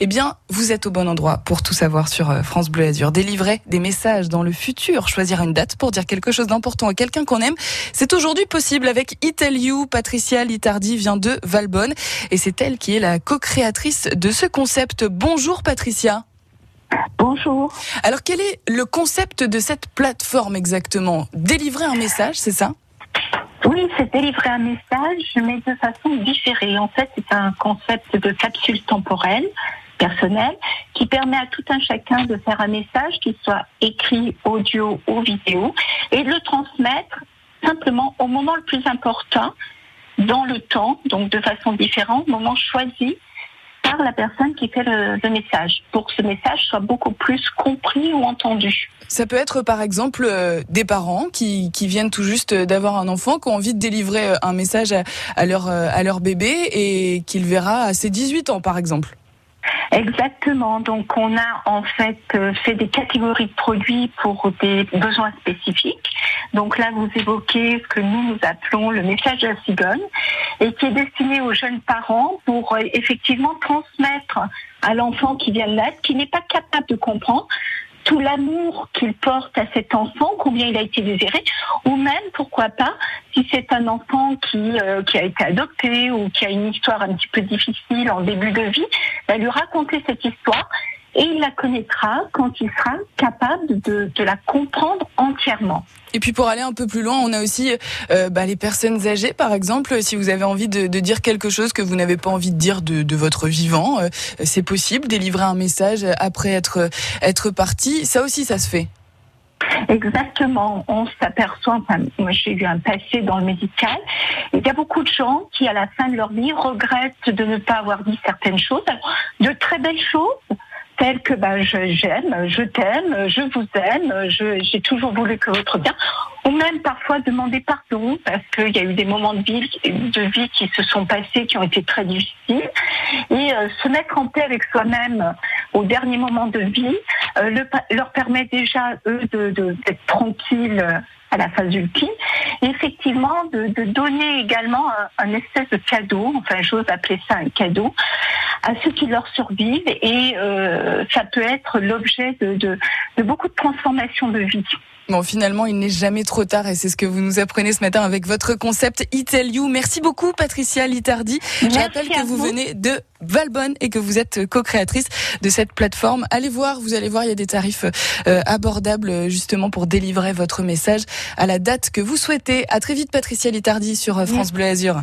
Eh bien, vous êtes au bon endroit pour tout savoir sur euh, France Bleu Azur. Délivrer des messages dans le futur, choisir une date pour dire quelque chose d'important à quelqu'un qu'on aime, c'est aujourd'hui possible avec Itel You. Patricia Litardi vient de Valbonne et c'est elle qui est la co-créatrice de ce concept. Bonjour Patricia. Bonjour. Alors quel est le concept de cette plateforme exactement? Délivrer un message, c'est ça? Oui, c'est délivrer un message, mais de façon différée. En fait, c'est un concept de capsule temporelle personnelle qui permet à tout un chacun de faire un message, qu'il soit écrit, audio ou vidéo, et de le transmettre simplement au moment le plus important, dans le temps, donc de façon différente, moment choisi par la personne qui fait le, message, pour que ce message soit beaucoup plus compris ou entendu. Ça peut être par exemple euh, des parents qui, qui viennent tout juste d'avoir un enfant, qui ont envie de délivrer euh, un message à, à leur, euh, à leur bébé et qu'il verra à ses 18 ans par exemple. Exactement. Donc, on a en fait fait des catégories de produits pour des besoins spécifiques. Donc là, vous évoquez ce que nous nous appelons le message la cigogne et qui est destiné aux jeunes parents pour euh, effectivement transmettre à l'enfant qui vient de naître, qui n'est pas capable de comprendre, tout l'amour qu'il porte à cet enfant, combien il a été désiré, ou même, pourquoi pas, si c'est un enfant qui, euh, qui a été adopté ou qui a une histoire un petit peu difficile en début de vie, bah, lui raconter cette histoire et il la connaîtra quand il sera capable de, de, la comprendre entièrement. Et puis pour aller un peu plus loin, on a aussi euh, bah, les personnes âgées, par exemple. Si vous avez envie de, de dire quelque chose que vous n'avez pas envie de dire de, de votre vivant, euh, c'est possible. Délivrer un message après être être parti, ça aussi, ça se fait. Exactement. On s'aperçoit, enfin, moi j'ai eu un passé dans le médical, il y a beaucoup de gens qui, à la fin de leur vie, regrettent de ne pas avoir dit certaines choses. de très belles choses, telles que bah, j'aime, je, t'aime, je vous aime, j'ai toujours voulu que votre bien, ou même parfois demander pardon parce qu'il y a eu des moments de vie, de vie qui se sont passés, qui ont été très difficiles, et euh, se mettre en paix avec soi-même au dernier moment de vie euh, le, leur permet déjà eux de d'être tranquilles à la phase ultime, et effectivement de, de donner également un, un, espèce de cadeau, enfin j'ose appeler ça un cadeau, à ceux qui leur survivent et euh, ça peut être l'objet de, de, de beaucoup de transformations de vie. Bon, finalement, il n'est jamais trop tard et c'est ce que vous nous apprenez ce matin avec votre concept Itel You. Merci beaucoup, Patricia Litardi. Je rappelle que vous, venez de Valbonne et que vous êtes co-créatrice de cette plateforme. Allez voir, vous allez voir, il y a des tarifs euh, abordables justement pour délivrer votre message à la date que vous souhaitez. À très vite, Patricia Litardi sur France Bleu Azur.